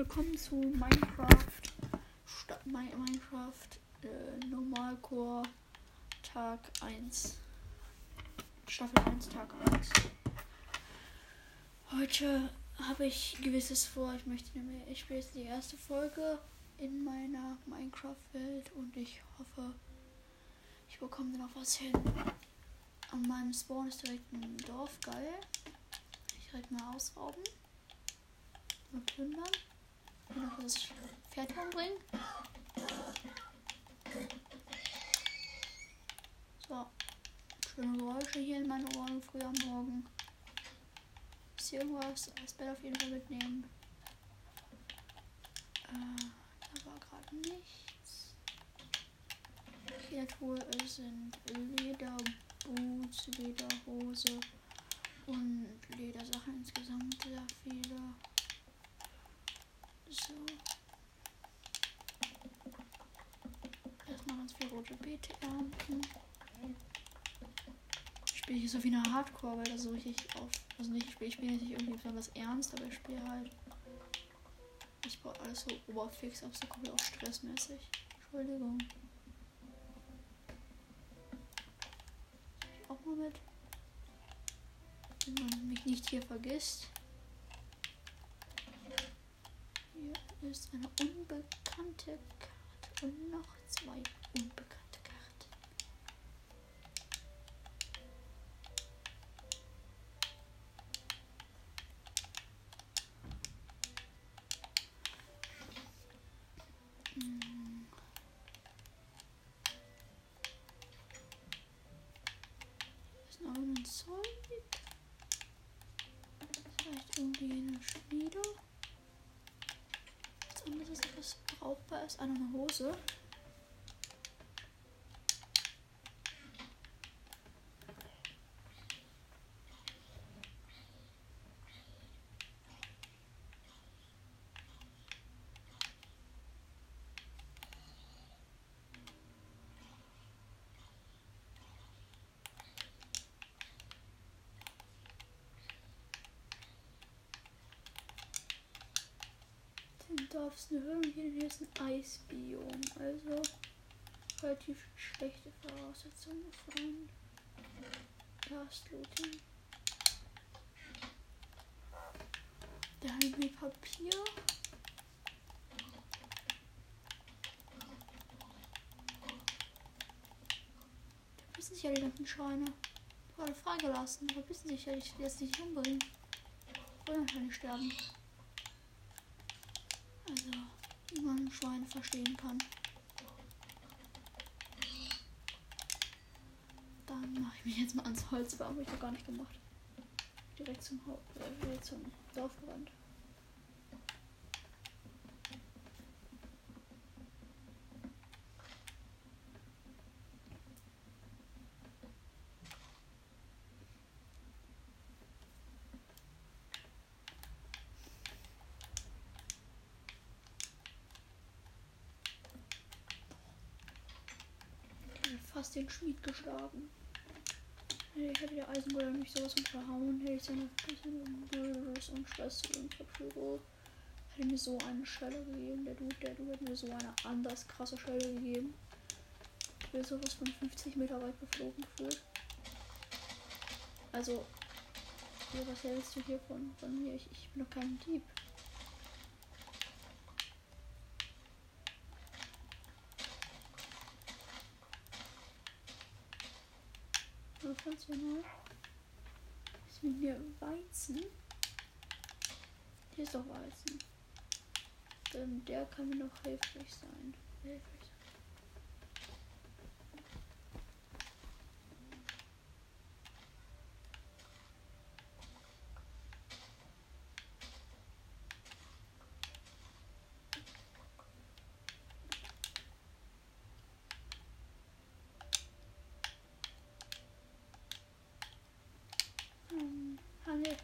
willkommen zu Minecraft. Sta Minecraft äh, Normalcore Tag 1. Staffel 1, Tag 1. Heute habe ich gewisses vor. Ich möchte nämlich, ich spiele jetzt die erste Folge in meiner Minecraft-Welt und ich hoffe, ich bekomme dann auch was hin. An meinem Spawn ist direkt ein Dorf, geil. Ich direkt mal ausrauben. Mal plündern. Und noch das Pferd umbringen. So. Schöne Geräusche hier in meinen Ohren früh am Morgen. Ist hier irgendwas? Das Bett auf jeden Fall mitnehmen. Äh, da war gerade nichts. Kreatur sind Lederboots, Lederhose und Ledersachen insgesamt sehr viele. So. Erstmal ganz viel rote Beete ernten. Ich spiele hier so wie eine Hardcore, weil das so richtig auf. Also nicht, ich spiele spiel nicht irgendwie besonders ernst, aber ich spiele halt. Ich baue alles so oberfix auf, so komplett auch stressmäßig. Entschuldigung. Auch mal mit. Wenn man mich nicht hier vergisst. Hier ist eine unbekannte Karte und noch zwei unbekannte Karten. Hm. Ist noch ein Zeug? Vielleicht irgendwie eine Schmiede? Was anderes, was brauchbar ist? Eine Hose. Eine Höhle und hier ist ein Eisbiom. Also relativ schlechte Voraussetzungen für ein Gastlooting. Da haben wir Papier. Da wissen sich ja die ganzen Schweine. Gerade freigelassen. Da wissen sich ja, ich will jetzt nicht umbringen. Wollen wahrscheinlich sterben. Also, wie man Schweine verstehen kann. Dann mache ich mich jetzt mal ans Holz, aber habe ich noch gar nicht gemacht. Direkt zum, Hau äh, zum Dorf gerannt. Fast den Schmied geschlagen. Ich hätte der Eisengolem nicht sowas von verhauen, hätte ich seine Böses und Schwester und Papyro. Hätte mir so eine Schelle gegeben. Der Dude, der Dude hätte mir so eine anders krasse Schelle gegeben. Ich bin sowas von 50 Meter weit geflogen gefühlt. Also, ja, was hältst du hier von, von mir? Ich, ich bin doch kein Dieb. Ganz genau. Ist mit mir Weizen? Hier ist doch Weizen. Denn der kann mir noch hilfreich sein. Hilfreich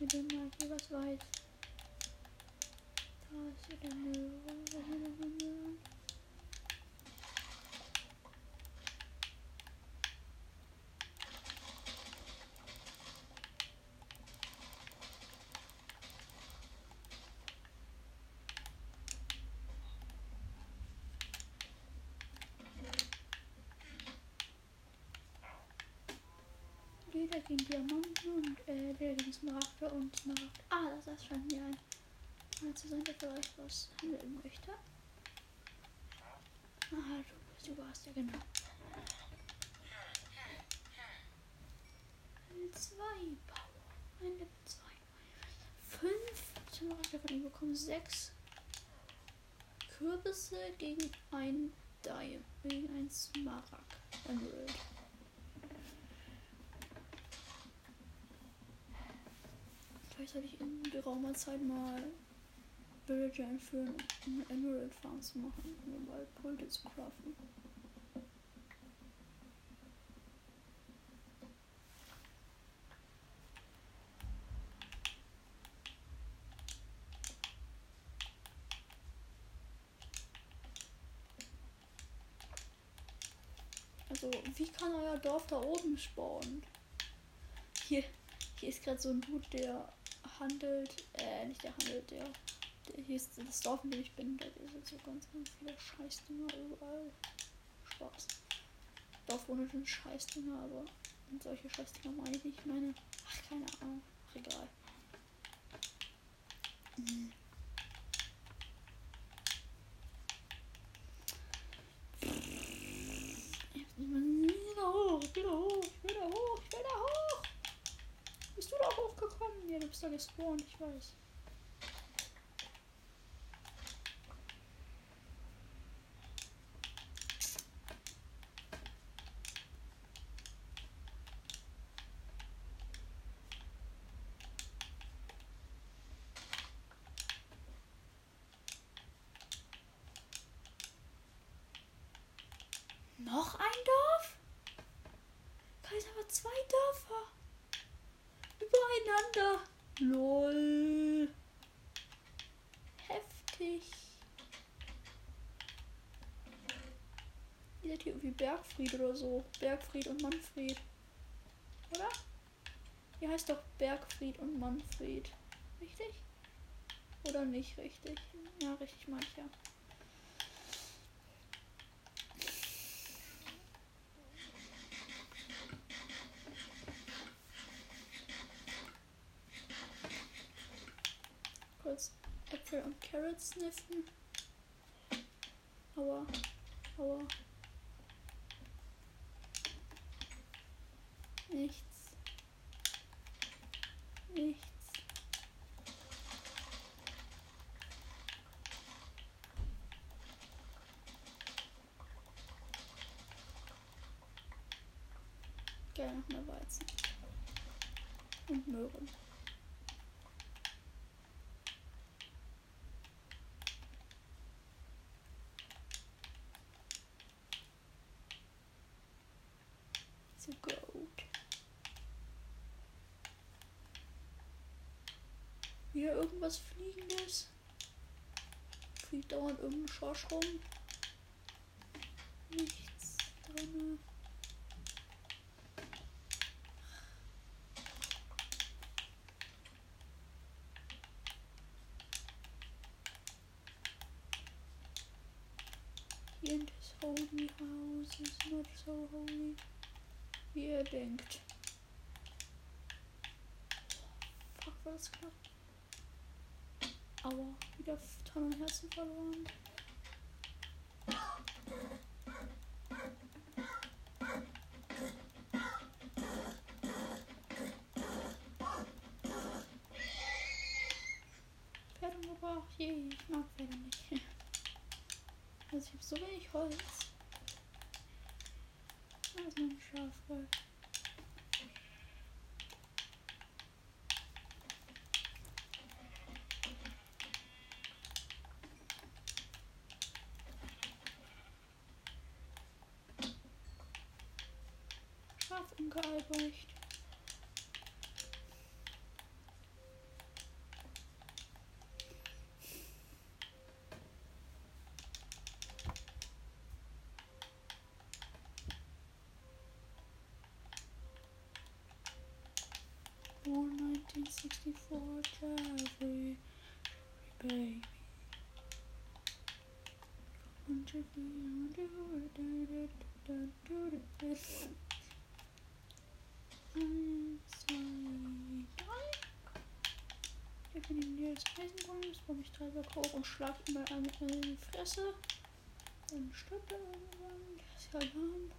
mit dem mal hier was weiß. Da ist wieder Möhre. Gegen Diamanten und äh, der gegen Smaragde und Smaragd. Ah, das, das scheint mir ein einer zu sein, der vielleicht was handeln möchte. Aha, du, du warst ja genau. Level 2 Power. Ein Level 2. 5 Smaragde von ihm bekommen 6 Kürbisse gegen ein Diamond, gegen ein Smaragd. Emerald. Vielleicht habe ich in geraumer Zeit mal Villager entführen, um Emerald Farm zu machen, um mal Pulte zu craften. Also, wie kann euer Dorf da oben spawnen? Hier, hier ist gerade so ein Dude, der handelt, äh, nicht der handelt, der, der hier ist das Dorf, in dem ich bin, da sind so ganz, ganz viele Scheißdinger überall. Spaß. Dorf ohne den Scheißdinger, aber und solche Scheißdinger meine ich nicht. Ich meine, ach, keine Ahnung, ach, egal. Mhm. Wieder hoch, wieder hoch, wieder hoch, wieder hoch. Bist du da hochgekommen? Ja, du bist da gespawnt, ich weiß. Noch ein Dorf? Kaiser aber zwei Dörfer. Übereinander. Lol. Heftig. Seid hier irgendwie Bergfried oder so. Bergfried und Manfred. Oder? Hier heißt doch Bergfried und Manfred. Richtig? Oder nicht richtig? Ja, richtig meine kurz Äpfel und Carrots sniffen. Aua, aua. Nichts. Nichts. Gerne noch mehr Weizen. Und Möhren. zu Wieder irgendwas Fliegendes. Fliegt dauernd irgendein Schorsch rum. Nichts drin. Hier in this holy house is not so holy wie ihr denkt. Fuck, war das. Aua, wieder Tonnen Herzen verloren. Pferde umgebracht. Je, ich mag Pferde nicht. Also ich habe so wenig Holz. Da ist noch ein Schaf Schaf ungealbrecht. Born 1964 Jeffrey, baby. To do it, do it, do it, do. Eins, zwei, drei. Ich habe in die Nähe des Eisenbahns, baue ich drei Blöcke hoch und schlag ihm mal in die Fresse. Dann stirbt er irgendwann. Der ist ja warm.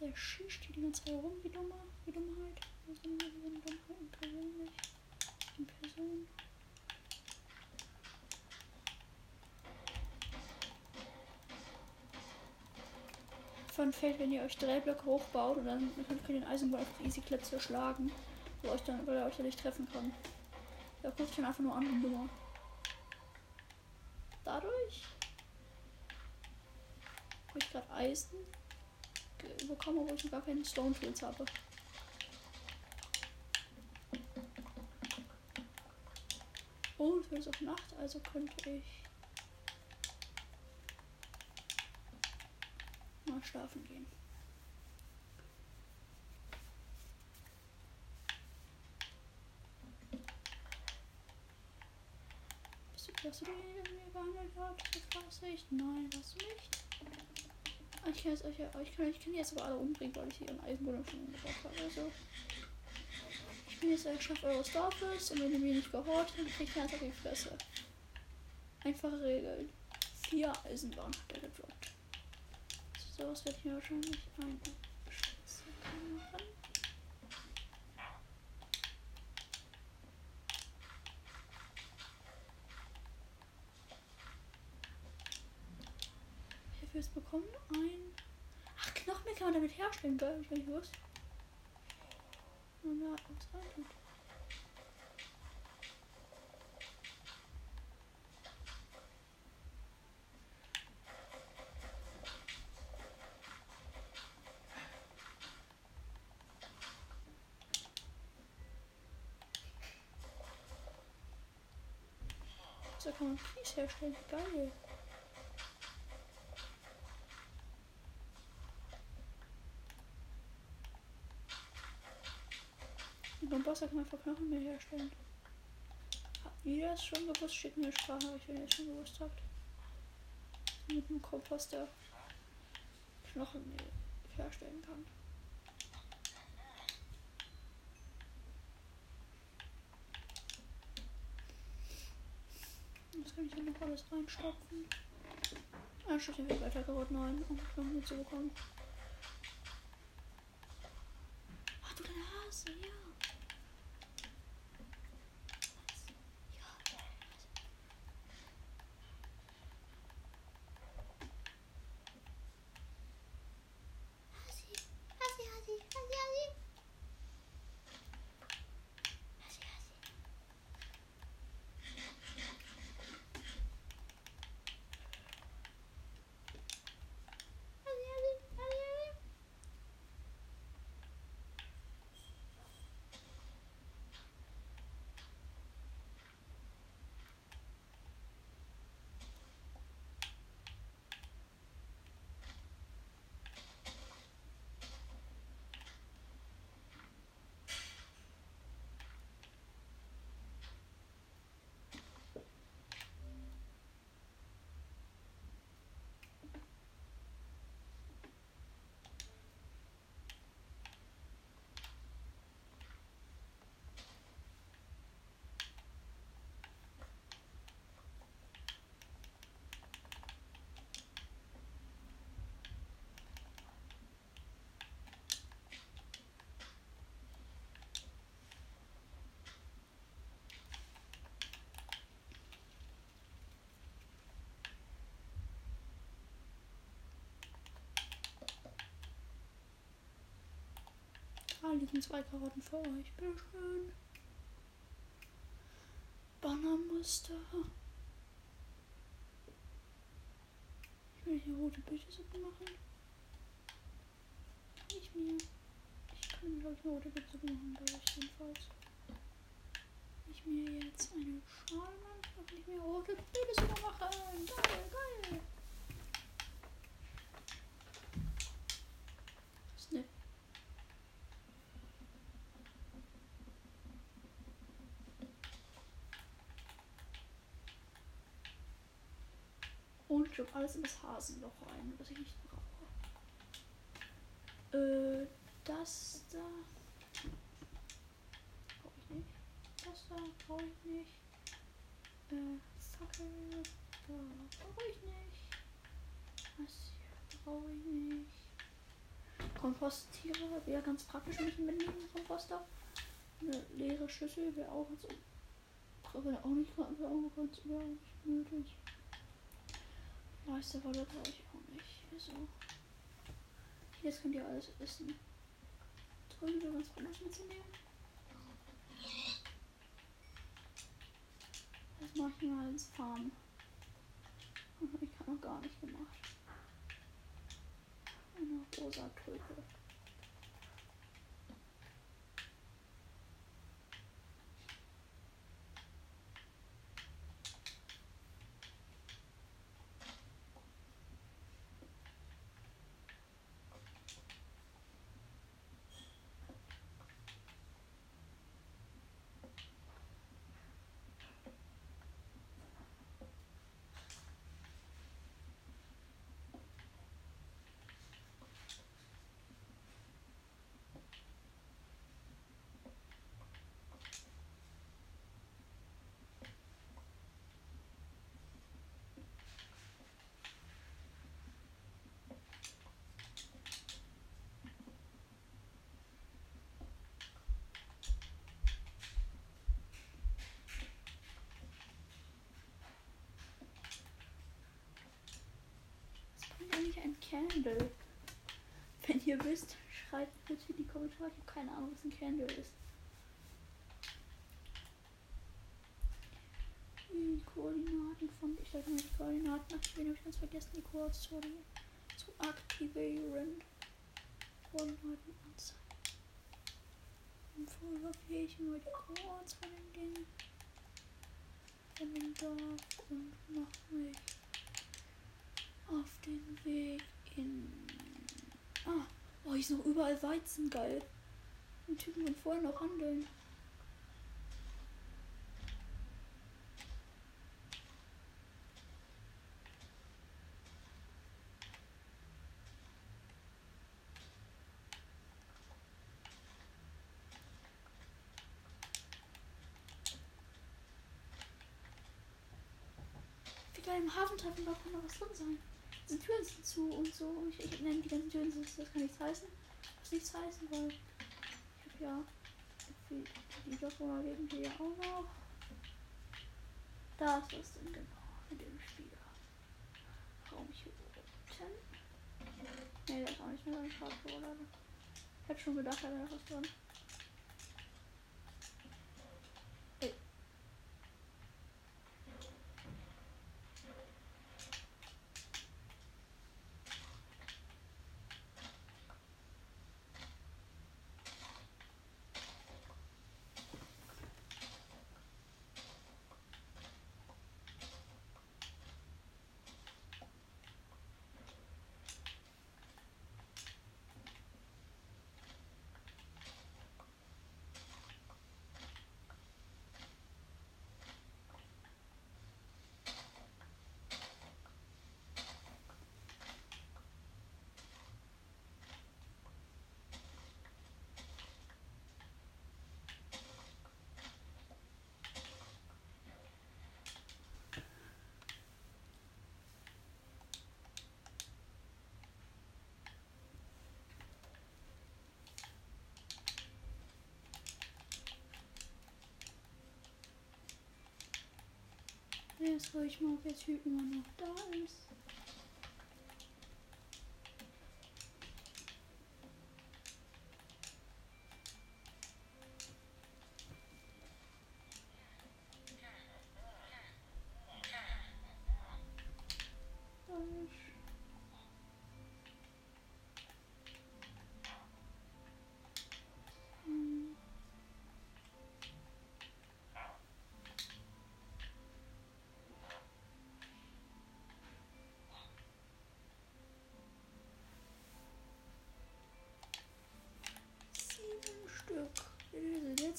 Der schießt die ganze Zeit rum, wie dummer, wie Dummheit. Also nur so eine Dummheit persönlich. In Person. Fun Fact, wenn ihr euch drei Blöcke hochbaut und dann könnt ihr den Eisenball auf Easy Clap zerschlagen, wo euch dann, weil er euch ja nicht treffen kann. Da guckt dann einfach nur an, wie dummer. Dadurch habe ich gerade Eisen bekommen, obwohl ich noch gar keine Stone Tools habe. Und es wird auch Nacht, also könnte ich mal schlafen gehen. Bist du, den irgendwie behandelt hast? Das weiß ich. Nein, du nicht. Ich kann, jetzt, ja- ich, kann, ich kann jetzt aber alle umbringen, weil ich hier einen Eisenbullen schon umgebracht habe. Also, ich bin jetzt der Chef eures Dorfes und wenn ihr mir nicht gehorcht, dann kriegt ihr einfach die Fresse. Einfache Regeln. Vier Eisenbahnen hat er gedroppt. So was werde ich mir wahrscheinlich Spitzhacke machen. Habe jetzt bekommen ein. Ach, Knochen kann man damit herstellen, geil, ich gar nicht gewusst. Und da was rein tut. So kann man Kies herstellen. Geil. Beim Boss kann man einfach Knochen mehr herstellen. Habt ihr das schon gewusst? Schickt mir eine Sprache, wenn ihr das schon gewusst habt. Mit einem Komposter Knochenmehl herstellen kann. Das kann ich hier noch alles reinstopfen. Ein Stückchen wird weiter gerollt, nein, um Knochen mitzubekommen. Ach du deine Hase. Ja. Da liegen zwei Karotten für euch. Bitteschön. Bannermuster. Ich will hier rote Bittersuppe machen. Ich mir. Ich kann, glaube ich, eine rote Bittersuppe machen, glaube ich, jedenfalls. Ich mir jetzt eine Schale mache, kann ich mir rote Bittersuppe machen. Geil, geil. Ich alles in das Hasenloch rein, was ich nicht brauche. Äh, Das da. Brauche ich nicht. Das da brauche ich nicht. Äh, Fackel. Brauche ich nicht. Was hier brauche ich nicht. Komposttiere wäre ganz praktisch mit einem Komposter. Eine leere Schüssel wäre auch ganz aber auch nicht wäre auch ganz nötig. Du, Wolle brauche ich auch nicht. Also. Jetzt könnt ihr alles essen. Drüben wir ganz anders mitzunehmen. Das mache ich mal als Farm. Ich habe noch gar nicht gemacht. Eine rosa Tulpe. Eigentlich ein Candle? Wenn ihr wisst, schreibt bitte in die Kommentare. Ich habe keine Ahnung, was ein Candle ist. Die Koordinaten von. Ich sollte mal die Koordinaten aktivieren. Habe ich ganz vergessen, die Koordinaten zu aktivieren. Koordinaten anzeigen. Vorüberfähig mal die Koordinaten von dem Ding. Dem Dorf und mach mich auf den Weg in. Ah, oh, hier ist noch überall Weizen, geil. Die Typen von vorher noch handeln. Wie geil im Hafentreffen darf noch was drin sein die Türen sind zu und so. Ich, ich nenne die ganzen Türen, das, das kann nichts heißen. Was nichts heißen, weil ich habe ja die, die Dorfbewohner leben hier ja auch noch. Da ist denn genau in dem Spiel. Raum hier unten. Ne, da ist auch nicht mehr ein Schadbewohner. Ich hätte schon gedacht, da wäre noch was drin. Jetzt schaue ich mal, ob der Typ noch da ist.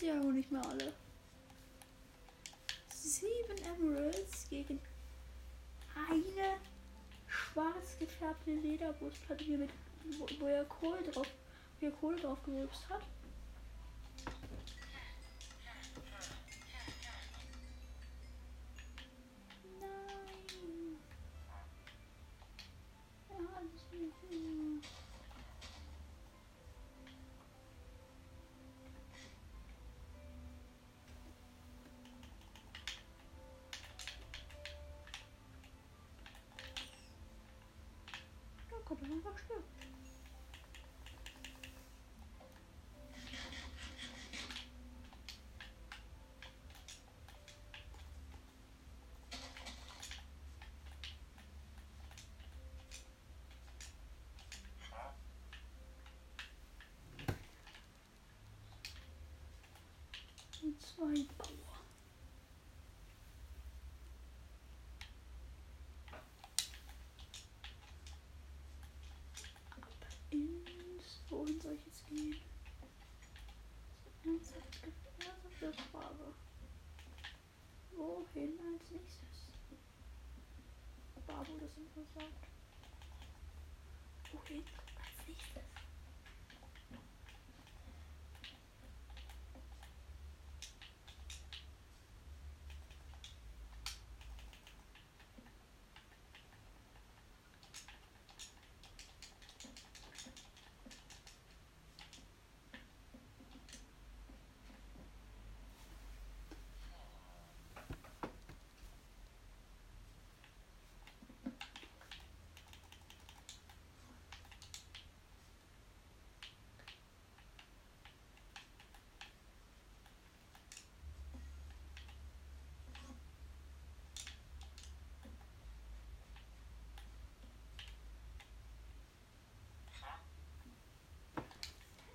Ja noch nicht mehr alle. Sieben Emeralds gegen eine schwarz gefärbte Lederbrustplatte hier mit wo, wo ja Kohl drauf wie er Kohle drauf gerülpst hat. Und zwei. Ab ins. Wohin soll ich jetzt gehen? Ernsthaft gefährliche Frage. Wohin als nächstes? Babu das interessant. Wohin als nächstes?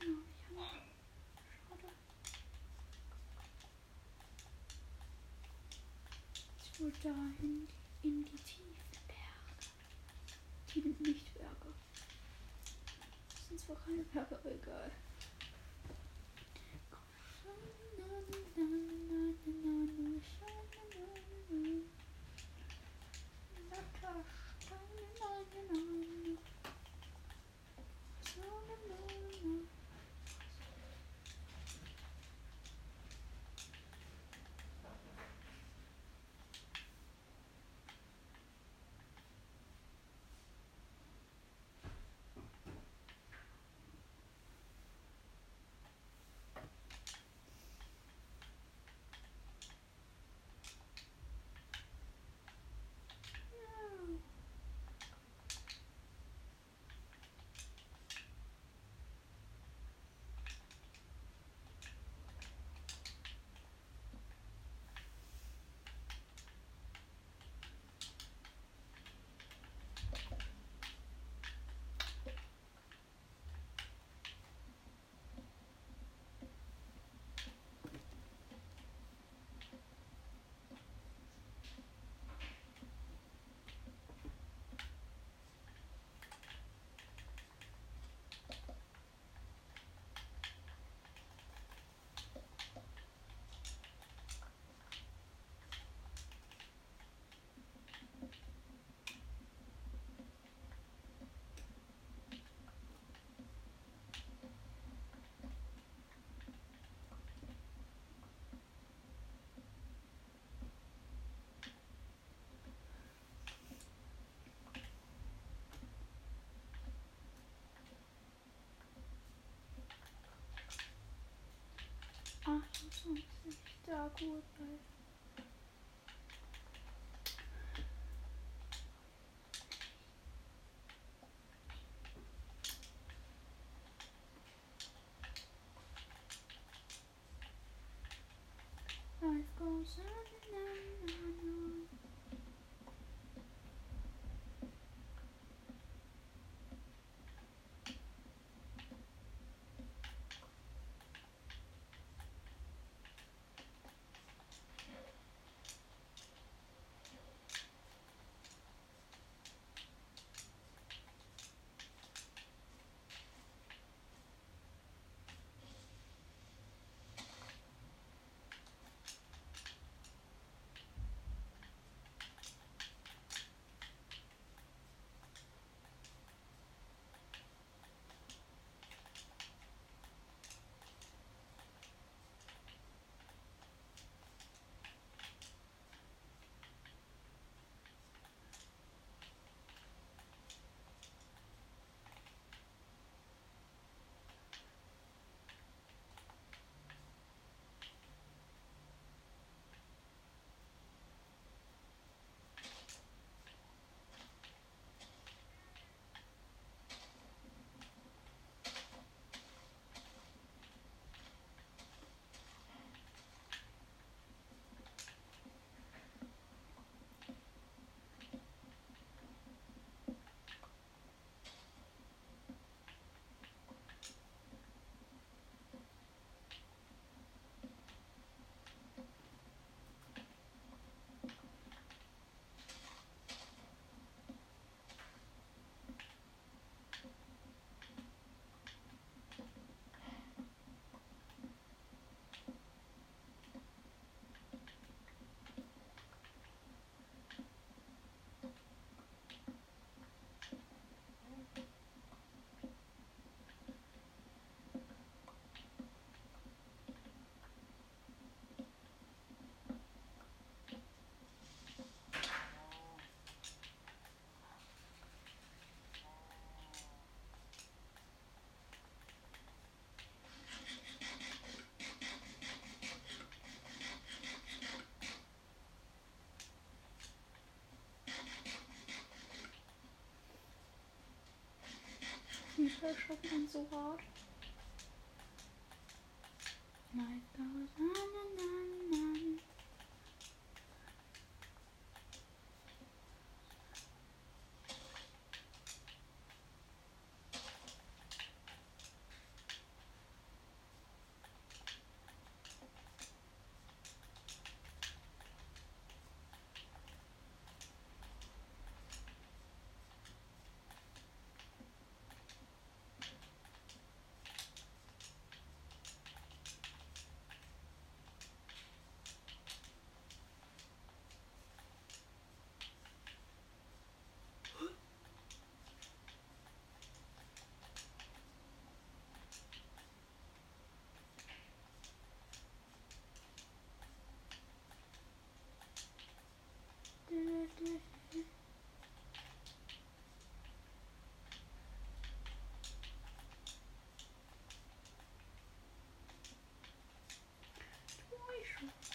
Genau, ich habe. Schade. Wollte dahin in die tiefen Berge. Die nicht Berge. Das sind zwar keine Berge, aber egal. Ach, das ist nicht da gut. Weil Life Erschreckt man so hart. Night goes on and on and on.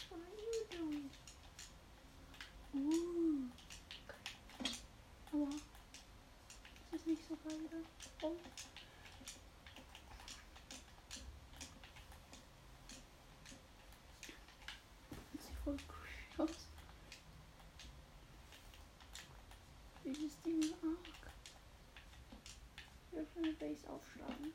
What are you doing? Ooh. Aua. Das ist nicht so geil wieder. Oh. Das sieht voll cool aus. Dieses Ding arg. Ich will eine Base aufschlagen.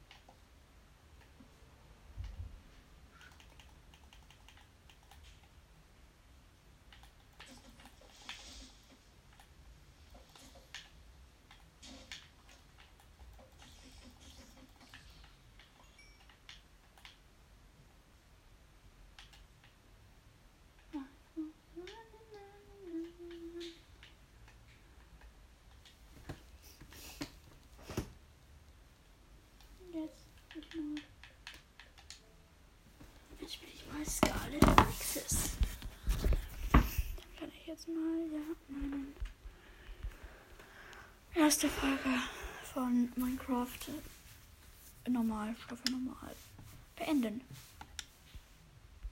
Jetzt bin ich mal. Jetzt bin ich mal Scarlet Nexus. Dann kann ich jetzt mal ja meine erste Folge von Minecraft normal, Staffel normal beenden.